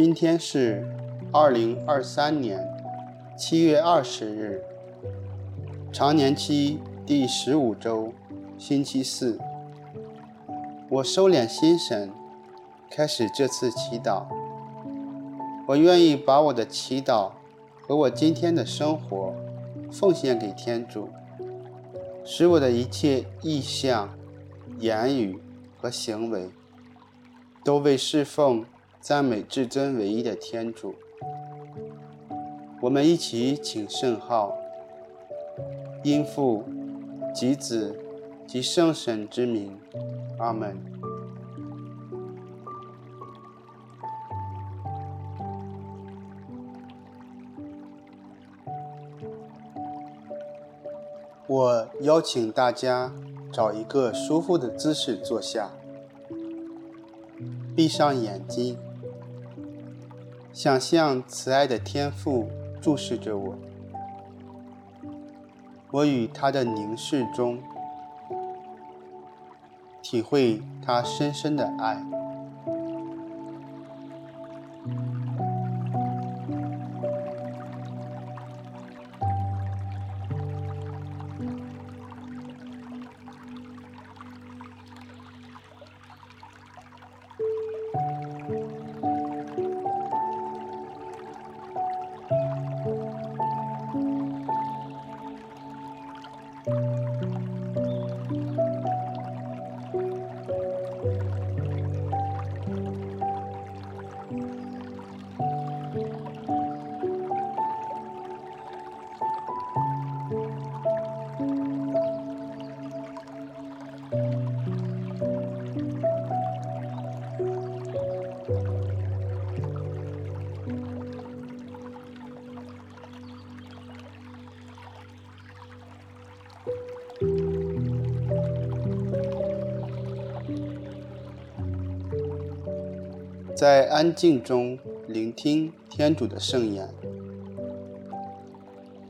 今天是二零二三年七月二十日，常年期第十五周，星期四。我收敛心神，开始这次祈祷。我愿意把我的祈祷和我今天的生活奉献给天主，使我的一切意向、言语和行为都为侍奉、赞美至尊唯一的天主。我们一起请圣号，因父、及子、及圣神之名，阿门。我邀请大家找一个舒服的姿势坐下，闭上眼睛，想象慈爱的天父注视着我，我与他的凝视中，体会他深深的爱。在安静中聆听天主的圣言。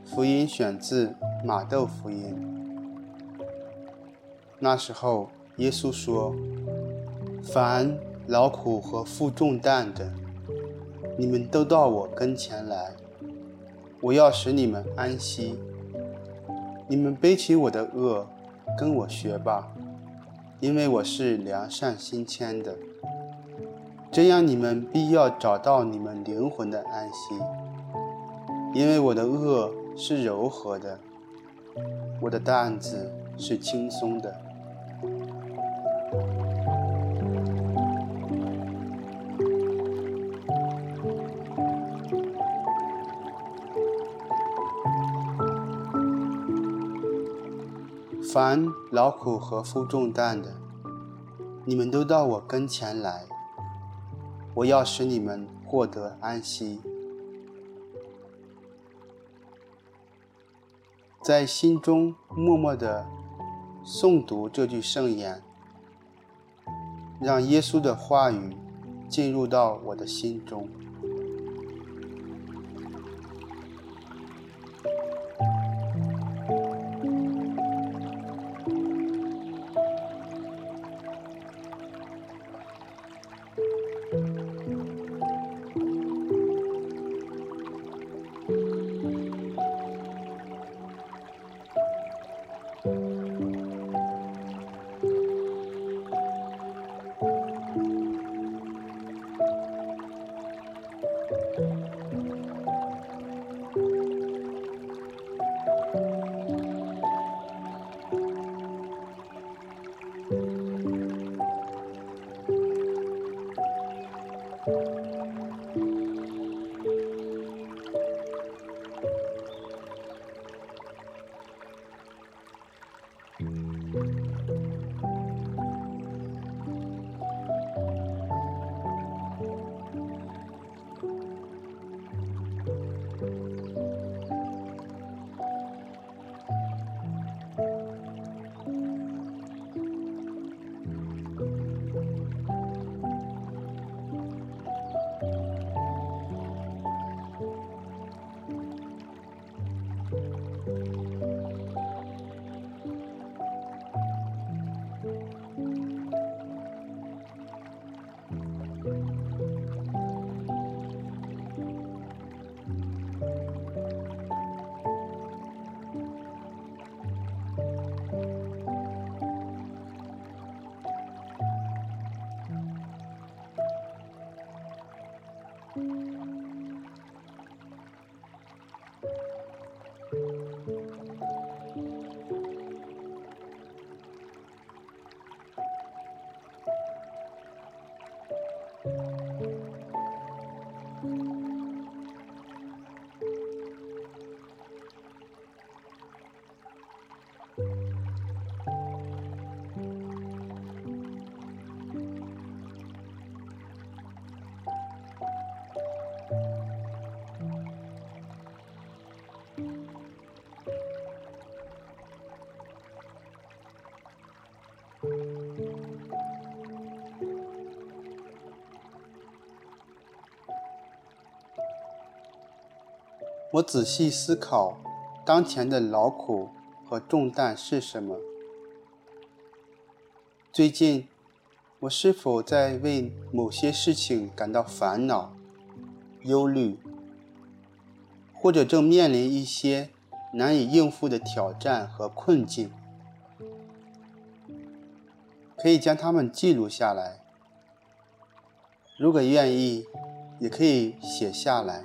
福音选自马窦福音。那时候，耶稣说：“凡劳苦和负重担的，你们都到我跟前来，我要使你们安息。你们背起我的轭，跟我学吧，因为我是良善心谦的。”这样你们必要找到你们灵魂的安息，因为我的轭是柔和的，我的担子是轻松的。凡劳苦和负重担的，你们都到我跟前来。我要使你们获得安息，在心中默默的诵读这句圣言，让耶稣的话语进入到我的心中。我仔细思考当前的劳苦和重担是什么。最近，我是否在为某些事情感到烦恼、忧虑，或者正面临一些难以应付的挑战和困境？可以将它们记录下来。如果愿意，也可以写下来。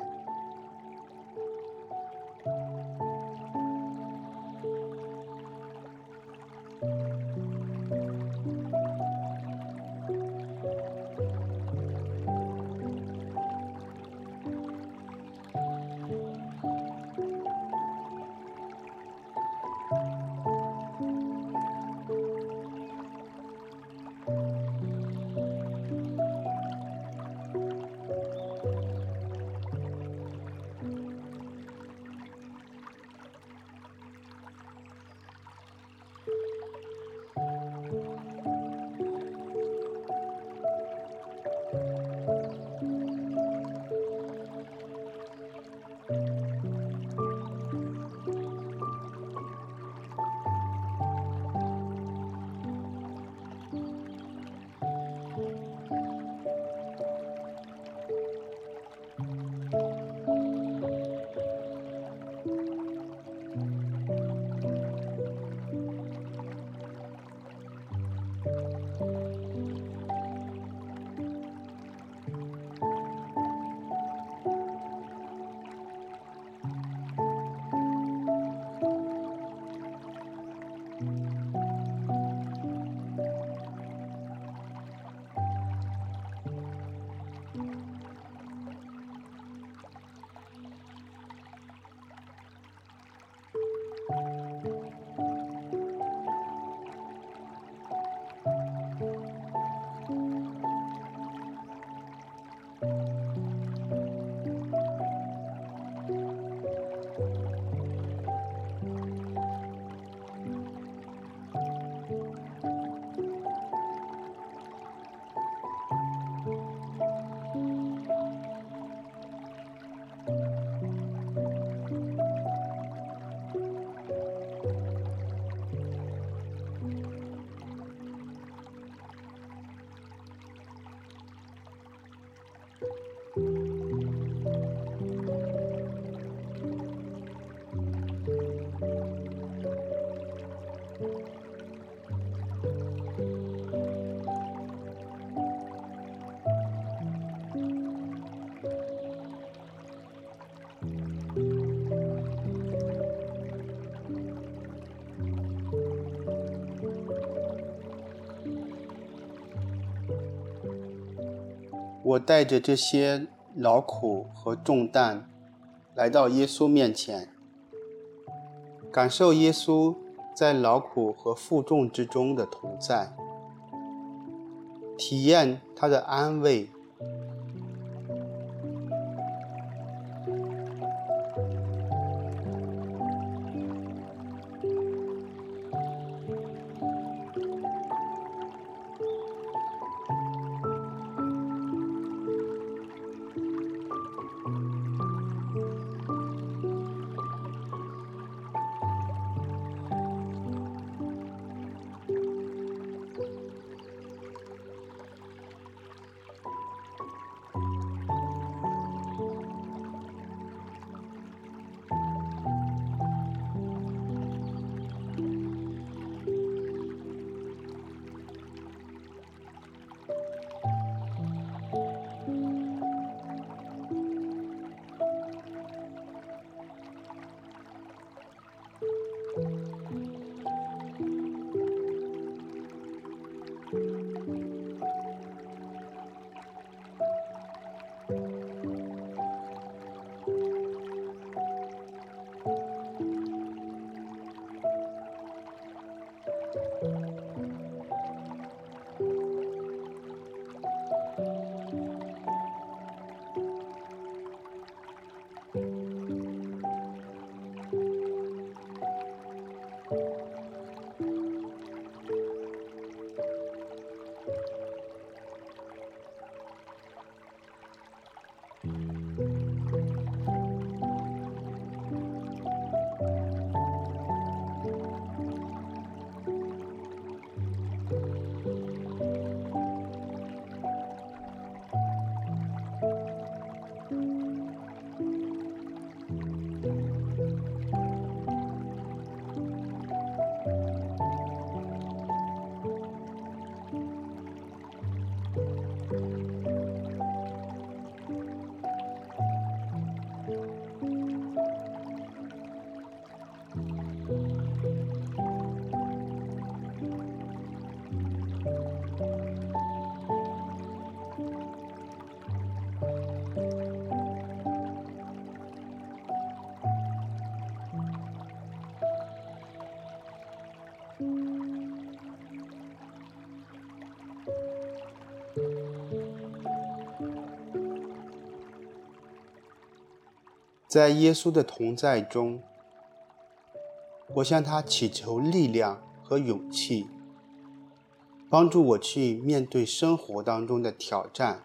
我带着这些劳苦和重担来到耶稣面前，感受耶稣在劳苦和负重之中的同在，体验他的安慰。在耶稣的同在中我向他祈求力量和勇气帮助我去面对生活当中的挑战